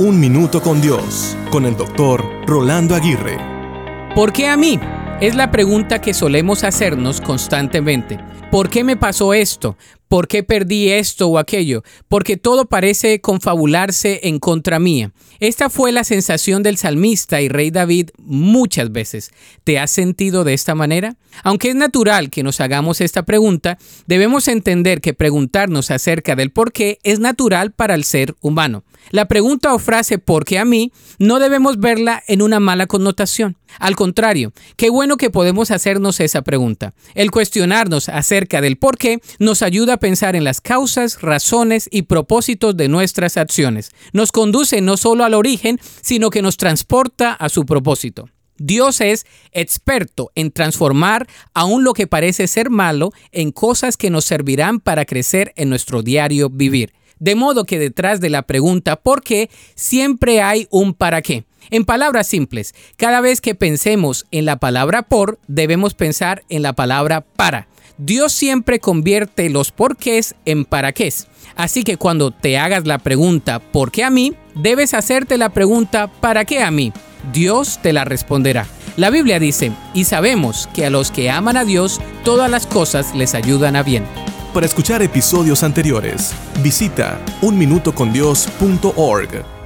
Un Minuto con Dios, con el doctor Rolando Aguirre. ¿Por qué a mí? Es la pregunta que solemos hacernos constantemente. ¿Por qué me pasó esto? ¿Por qué perdí esto o aquello? Porque todo parece confabularse en contra mía. Esta fue la sensación del salmista y rey David muchas veces. ¿Te has sentido de esta manera? Aunque es natural que nos hagamos esta pregunta, debemos entender que preguntarnos acerca del por qué es natural para el ser humano. La pregunta o frase ¿por qué a mí? no debemos verla en una mala connotación. Al contrario, qué bueno que podemos hacernos esa pregunta. El cuestionarnos acerca del por qué nos ayuda pensar en las causas, razones y propósitos de nuestras acciones. Nos conduce no solo al origen, sino que nos transporta a su propósito. Dios es experto en transformar aún lo que parece ser malo en cosas que nos servirán para crecer en nuestro diario vivir. De modo que detrás de la pregunta ¿por qué? siempre hay un para qué. En palabras simples, cada vez que pensemos en la palabra por, debemos pensar en la palabra para. Dios siempre convierte los porqués en para qué. Así que cuando te hagas la pregunta ¿por qué a mí? debes hacerte la pregunta ¿para qué a mí? Dios te la responderá. La Biblia dice, y sabemos que a los que aman a Dios, todas las cosas les ayudan a bien. Para escuchar episodios anteriores, visita unminutocondios.org.